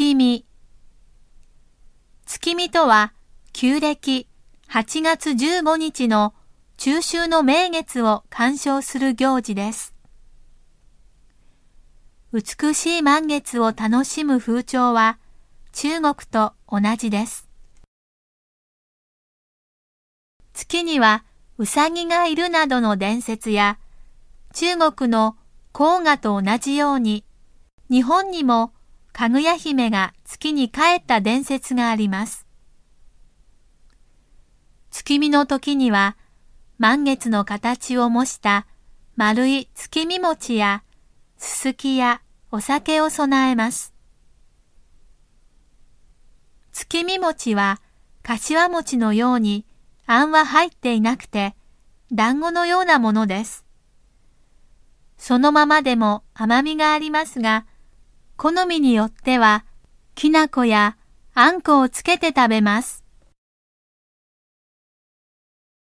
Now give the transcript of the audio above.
月見。月見とは、旧暦8月15日の中秋の名月を鑑賞する行事です。美しい満月を楽しむ風潮は中国と同じです。月にはうさぎがいるなどの伝説や中国の黄河と同じように日本にもかぐや姫が月に帰った伝説があります。月見の時には満月の形を模した丸い月見餅やすすきやお酒を備えます。月見餅は柏餅のようにあんは入っていなくて団子のようなものです。そのままでも甘みがありますが、好みによっては、きな粉やあんこをつけて食べます。